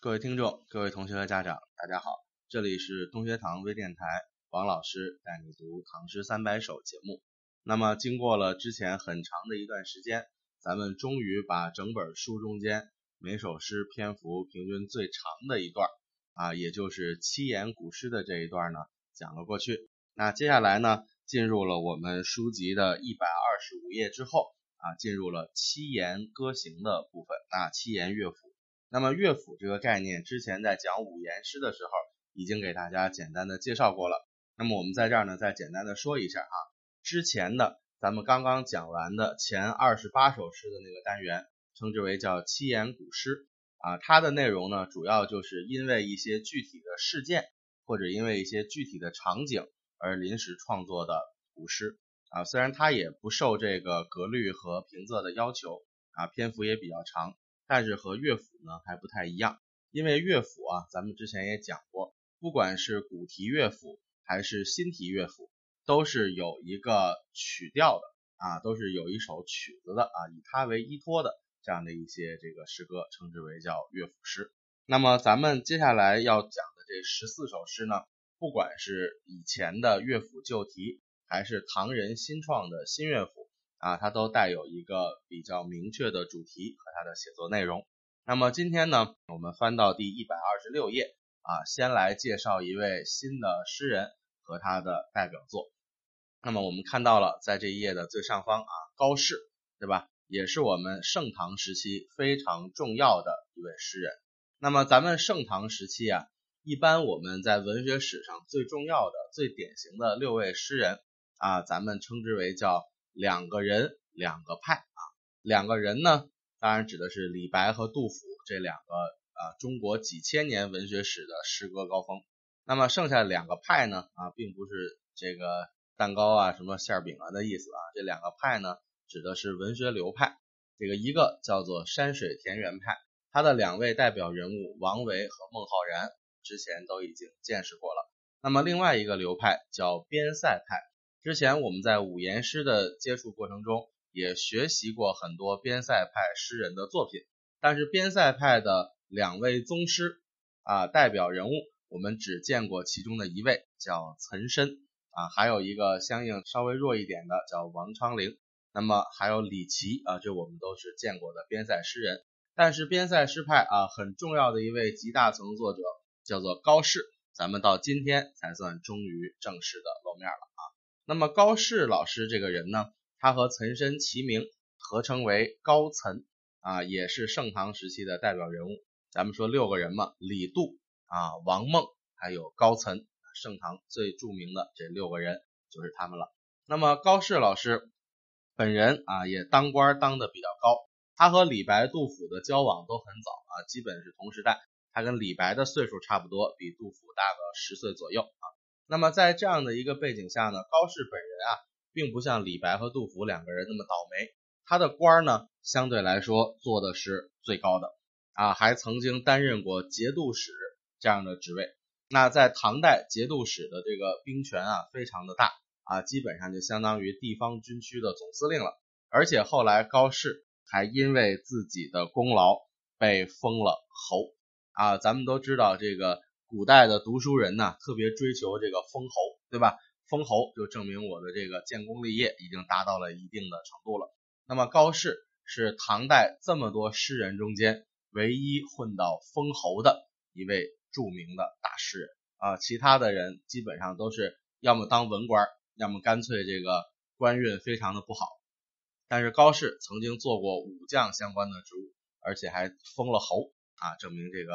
各位听众、各位同学和家长，大家好，这里是东学堂微电台，王老师带你读《唐诗三百首》节目。那么，经过了之前很长的一段时间，咱们终于把整本书中间每首诗篇幅平均最长的一段啊，也就是七言古诗的这一段呢，讲了过去。那接下来呢，进入了我们书籍的一百二十五页之后啊，进入了七言歌行的部分啊，七言乐府。那么乐府这个概念，之前在讲五言诗的时候，已经给大家简单的介绍过了。那么我们在这儿呢，再简单的说一下啊，之前的咱们刚刚讲完的前二十八首诗的那个单元，称之为叫七言古诗啊，它的内容呢，主要就是因为一些具体的事件，或者因为一些具体的场景而临时创作的古诗啊，虽然它也不受这个格律和平仄的要求啊，篇幅也比较长。但是和乐府呢还不太一样，因为乐府啊，咱们之前也讲过，不管是古题乐府还是新题乐府，都是有一个曲调的啊，都是有一首曲子的啊，以它为依托的这样的一些这个诗歌，称之为叫乐府诗。那么咱们接下来要讲的这十四首诗呢，不管是以前的乐府旧题，还是唐人新创的新乐府。啊，它都带有一个比较明确的主题和它的写作内容。那么今天呢，我们翻到第一百二十六页啊，先来介绍一位新的诗人和他的代表作。那么我们看到了，在这一页的最上方啊，高适，对吧？也是我们盛唐时期非常重要的一位诗人。那么咱们盛唐时期啊，一般我们在文学史上最重要的、最典型的六位诗人啊，咱们称之为叫。两个人，两个派啊，两个人呢，当然指的是李白和杜甫这两个啊，中国几千年文学史的诗歌高峰。那么剩下两个派呢啊，并不是这个蛋糕啊、什么馅饼啊的意思啊，这两个派呢，指的是文学流派。这个一个叫做山水田园派，他的两位代表人物王维和孟浩然，之前都已经见识过了。那么另外一个流派叫边塞派。之前我们在五言诗的接触过程中，也学习过很多边塞派诗人的作品，但是边塞派的两位宗师啊，代表人物，我们只见过其中的一位，叫岑参啊，还有一个相应稍微弱一点的叫王昌龄，那么还有李琦啊，这我们都是见过的边塞诗人。但是边塞诗派啊，很重要的一位集大成作者叫做高适，咱们到今天才算终于正式的露面了啊。那么高适老师这个人呢，他和岑参齐名，合称为高岑啊，也是盛唐时期的代表人物。咱们说六个人嘛，李杜啊、王孟还有高岑，盛唐最著名的这六个人就是他们了。那么高适老师本人啊，也当官当的比较高，他和李白、杜甫的交往都很早啊，基本是同时代。他跟李白的岁数差不多，比杜甫大个十岁左右啊。那么在这样的一个背景下呢，高适本人啊，并不像李白和杜甫两个人那么倒霉，他的官呢相对来说做的是最高的啊，还曾经担任过节度使这样的职位。那在唐代，节度使的这个兵权啊非常的大啊，基本上就相当于地方军区的总司令了。而且后来高适还因为自己的功劳被封了侯啊，咱们都知道这个。古代的读书人呢，特别追求这个封侯，对吧？封侯就证明我的这个建功立业已经达到了一定的程度了。那么高适是唐代这么多诗人中间唯一混到封侯的一位著名的大诗人啊，其他的人基本上都是要么当文官，要么干脆这个官运非常的不好。但是高适曾经做过武将相关的职务，而且还封了侯啊，证明这个。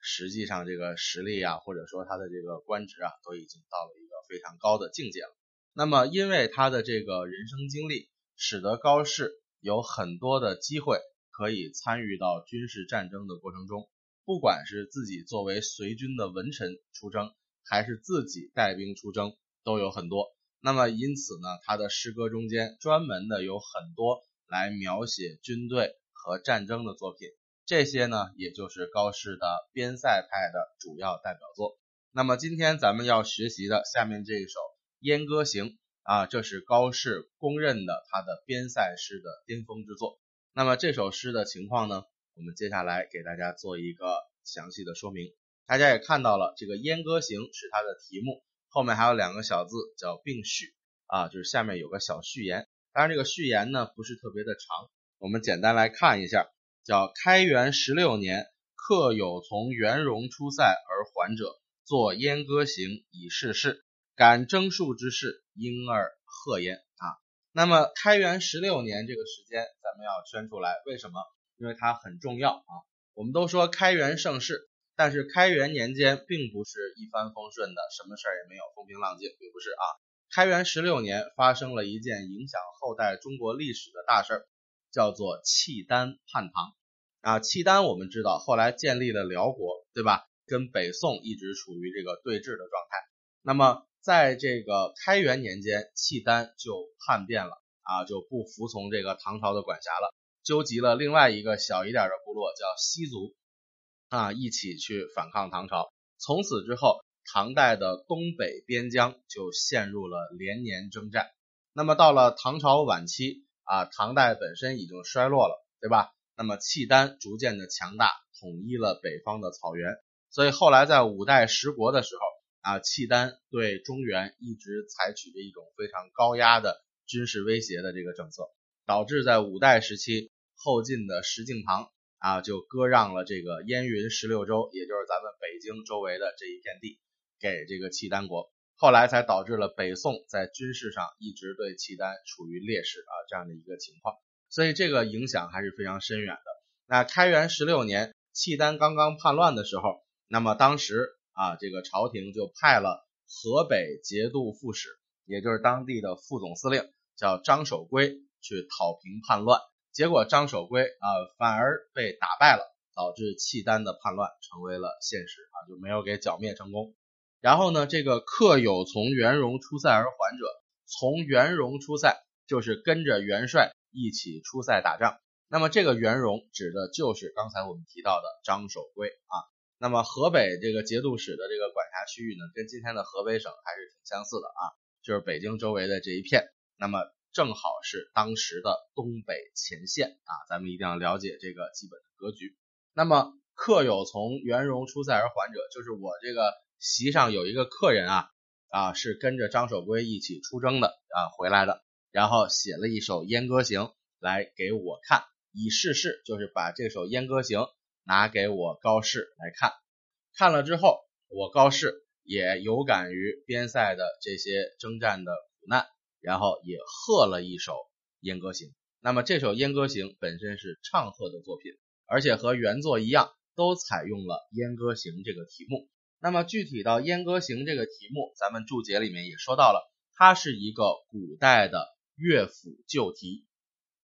实际上，这个实力啊，或者说他的这个官职啊，都已经到了一个非常高的境界了。那么，因为他的这个人生经历，使得高适有很多的机会可以参与到军事战争的过程中，不管是自己作为随军的文臣出征，还是自己带兵出征，都有很多。那么，因此呢，他的诗歌中间专门的有很多来描写军队和战争的作品。这些呢，也就是高适的边塞派的主要代表作。那么今天咱们要学习的下面这一首《燕歌行》啊，这是高适公认的他的边塞诗的巅峰之作。那么这首诗的情况呢，我们接下来给大家做一个详细的说明。大家也看到了，这个燕歌行是它的题目，后面还有两个小字叫并序啊，就是下面有个小序言。当然这个序言呢不是特别的长，我们简单来看一下，叫开元十六年，客有从元戎出塞而还者，作燕歌行以示事。感征数之事，因而贺焉啊。那么开元十六年这个时间，咱们要圈出来，为什么？因为它很重要啊。我们都说开元盛世，但是开元年间并不是一帆风顺的，什么事儿也没有，风平浪静，并不是啊。开元十六年发生了一件影响后代中国历史的大事儿，叫做契丹叛唐啊。契丹我们知道，后来建立了辽国，对吧？跟北宋一直处于这个对峙的状态。那么在这个开元年间，契丹就叛变了啊，就不服从这个唐朝的管辖了，纠集了另外一个小一点的部落叫西族啊，一起去反抗唐朝。从此之后，唐代的东北边疆就陷入了连年征战。那么到了唐朝晚期啊，唐代本身已经衰落了，对吧？那么契丹逐渐的强大，统一了北方的草原。所以后来在五代十国的时候。啊，契丹对中原一直采取着一种非常高压的军事威胁的这个政策，导致在五代时期后晋的石敬瑭啊就割让了这个燕云十六州，也就是咱们北京周围的这一片地给这个契丹国，后来才导致了北宋在军事上一直对契丹处于劣势啊这样的一个情况，所以这个影响还是非常深远的。那开元十六年，契丹刚刚叛乱的时候，那么当时。啊，这个朝廷就派了河北节度副使，也就是当地的副总司令，叫张守珪去讨平叛乱。结果张守珪啊，反而被打败了，导致契丹的叛乱成为了现实啊，就没有给剿灭成功。然后呢，这个客有从元戎出塞而还者，从元戎出塞就是跟着元帅一起出塞打仗。那么这个元戎指的就是刚才我们提到的张守珪啊。那么河北这个节度使的这个管辖区域呢，跟今天的河北省还是挺相似的啊，就是北京周围的这一片。那么正好是当时的东北前线啊，咱们一定要了解这个基本的格局。那么客有从元戎出塞而还者，就是我这个席上有一个客人啊啊，是跟着张守珪一起出征的啊回来的，然后写了一首《燕歌行》来给我看，以示事，就是把这首《燕歌行》。拿给我高适来看，看了之后，我高适也有感于边塞的这些征战的苦难，然后也贺了一首《燕歌行》。那么这首《燕歌行》本身是唱和的作品，而且和原作一样，都采用了《燕歌行》这个题目。那么具体到《燕歌行》这个题目，咱们注解里面也说到了，它是一个古代的乐府旧题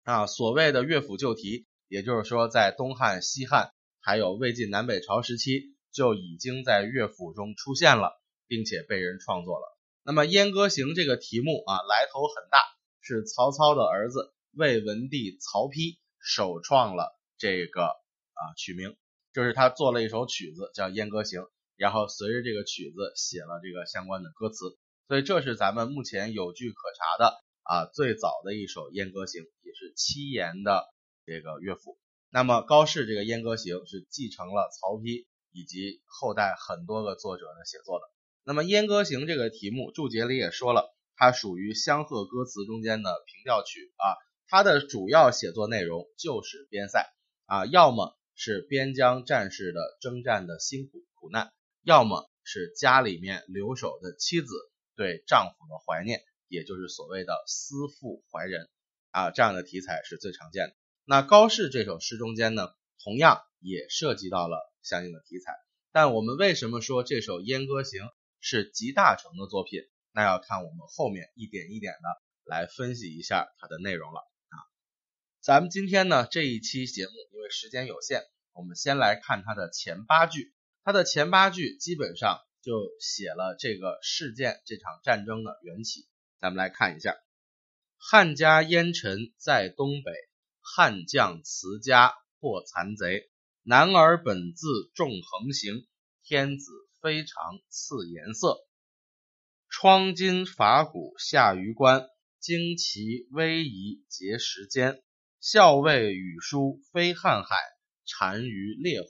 啊。所谓的乐府旧题，也就是说在东汉、西汉。还有魏晋南北朝时期就已经在乐府中出现了，并且被人创作了。那么《燕歌行》这个题目啊，来头很大，是曹操的儿子魏文帝曹丕首创了这个啊曲名，就是他做了一首曲子叫《燕歌行》，然后随着这个曲子写了这个相关的歌词，所以这是咱们目前有据可查的啊最早的一首《燕歌行》，也是七言的这个乐府。那么高适这个《燕歌行》是继承了曹丕以及后代很多个作者的写作的。那么《燕歌行》这个题目注解里也说了，它属于相和歌词中间的平调曲啊。它的主要写作内容就是边塞啊，要么是边疆战士的征战的辛苦苦难，要么是家里面留守的妻子对丈夫的怀念，也就是所谓的思妇怀人啊，这样的题材是最常见的。那高适这首诗中间呢，同样也涉及到了相应的题材。但我们为什么说这首《燕歌行》是集大成的作品？那要看我们后面一点一点的来分析一下它的内容了啊。咱们今天呢这一期节目，因为时间有限，我们先来看它的前八句。它的前八句基本上就写了这个事件、这场战争的缘起。咱们来看一下：汉家烟尘在东北。汉将辞家破残贼，男儿本自重横行，天子非常赐颜色。窗金法鼓下榆关，旌旗威仪结时间。校尉羽书非瀚海，单于烈火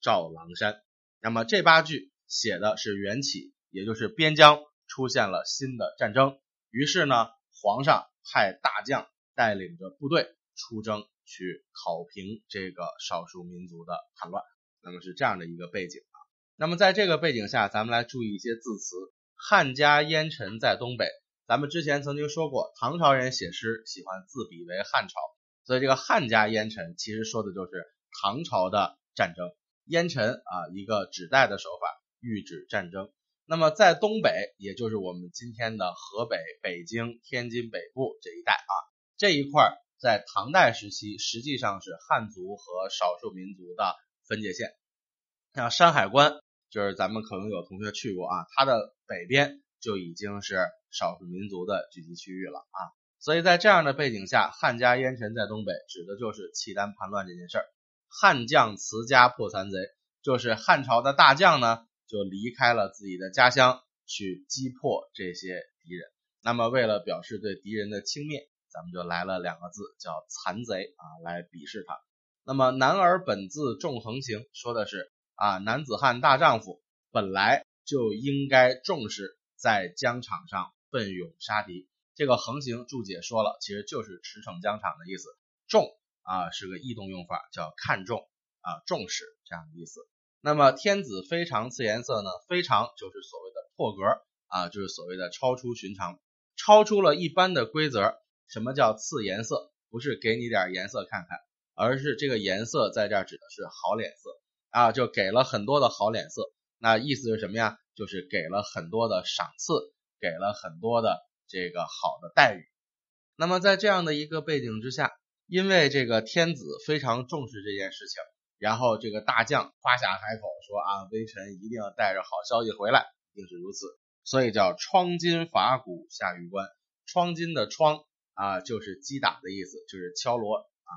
照狼山。那么这八句写的是缘起，也就是边疆出现了新的战争，于是呢，皇上派大将带领着部队出征去讨平这个少数民族的叛乱。那么是这样的一个背景啊。那么在这个背景下，咱们来注意一些字词。汉家烟尘在东北，咱们之前曾经说过，唐朝人写诗喜欢自比为汉朝，所以这个汉家烟尘其实说的就是唐朝的战争。烟尘啊，一个指代的手法，喻指战争。那么在东北，也就是我们今天的河北、北京、天津北部这一带啊，这一块在唐代时期实际上是汉族和少数民族的分界线。像山海关，就是咱们可能有同学去过啊，它的北边就已经是少数民族的聚集区域了啊。所以在这样的背景下，汉家烟尘在东北，指的就是契丹叛乱这件事儿。汉将辞家破残贼，就是汉朝的大将呢，就离开了自己的家乡去击破这些敌人。那么为了表示对敌人的轻蔑，咱们就来了两个字，叫残贼啊，来鄙视他。那么男儿本自重横行，说的是啊，男子汉大丈夫本来就应该重视在疆场上奋勇杀敌。这个横行注解说了，其实就是驰骋疆场的意思。重。啊，是个异动用法，叫看重啊，重视这样的意思。那么天子非常赐颜色呢？非常就是所谓的破格啊，就是所谓的超出寻常，超出了一般的规则。什么叫赐颜色？不是给你点颜色看看，而是这个颜色在这儿指的是好脸色啊，就给了很多的好脸色。那意思是什么呀？就是给了很多的赏赐，给了很多的这个好的待遇。那么在这样的一个背景之下。因为这个天子非常重视这件事情，然后这个大将夸下海口说啊，微臣一定要带着好消息回来，定是如此，所以叫疮金伐鼓下玉关。疮金的疮啊，就是击打的意思，就是敲锣啊。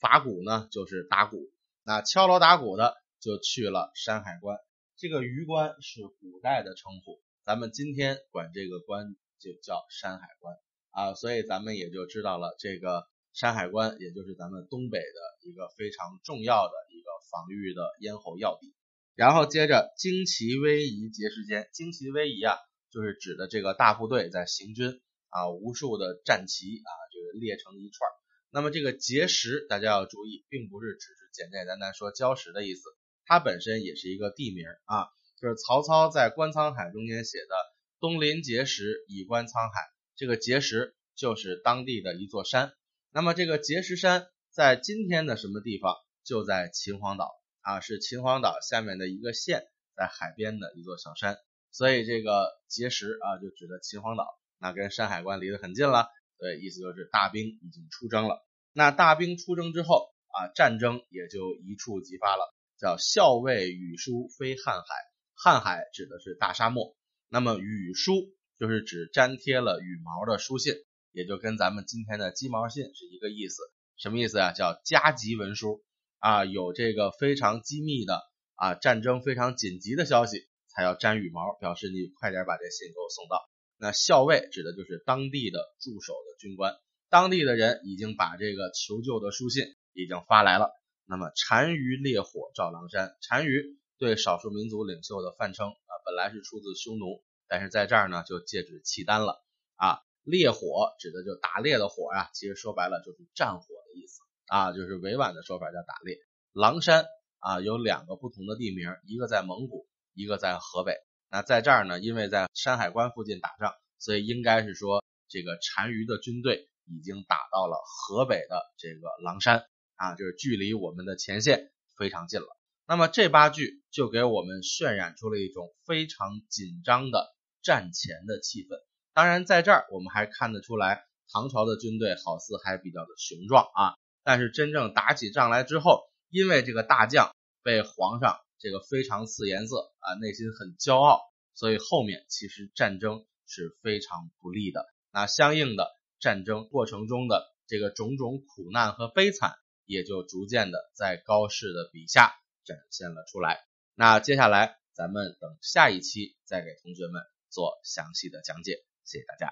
伐鼓呢，就是打鼓。那敲锣打鼓的就去了山海关。这个榆关是古代的称呼，咱们今天管这个关就叫山海关啊，所以咱们也就知道了这个。山海关，也就是咱们东北的一个非常重要的一个防御的咽喉要地。然后接着旌旗逶迤节时间，旌旗逶迤啊，就是指的这个大部队在行军啊，无数的战旗啊，就是列成一串。那么这个节时，大家要注意，并不是只是简简单单说礁石的意思，它本身也是一个地名啊，就是曹操在观沧海中间写的“东临碣石，以观沧海”，这个碣石就是当地的一座山。那么这个碣石山在今天的什么地方？就在秦皇岛啊，是秦皇岛下面的一个县，在海边的一座小山。所以这个碣石啊，就指的秦皇岛，那跟山海关离得很近了。对，意思就是大兵已经出征了。那大兵出征之后啊，战争也就一触即发了，叫校尉羽书飞瀚海。瀚海指的是大沙漠，那么羽书就是指粘贴了羽毛的书信。也就跟咱们今天的鸡毛信是一个意思，什么意思啊？叫加急文书啊，有这个非常机密的啊，战争非常紧急的消息，才要粘羽毛，表示你快点把这信给我送到。那校尉指的就是当地的驻守的军官，当地的人已经把这个求救的书信已经发来了。那么单于烈火照狼山，单于对少数民族领袖的泛称啊，本来是出自匈奴，但是在这儿呢就借指契丹了啊。烈火指的就打猎的火呀，其实说白了就是战火的意思啊，就是委婉的说法叫打猎。狼山啊有两个不同的地名，一个在蒙古，一个在河北。那在这儿呢，因为在山海关附近打仗，所以应该是说这个单于的军队已经打到了河北的这个狼山啊，就是距离我们的前线非常近了。那么这八句就给我们渲染出了一种非常紧张的战前的气氛。当然，在这儿我们还看得出来，唐朝的军队好似还比较的雄壮啊。但是真正打起仗来之后，因为这个大将被皇上这个非常赐颜色啊，内心很骄傲，所以后面其实战争是非常不利的。那相应的战争过程中的这个种种苦难和悲惨，也就逐渐的在高适的笔下展现了出来。那接下来咱们等下一期再给同学们做详细的讲解。谢谢大家。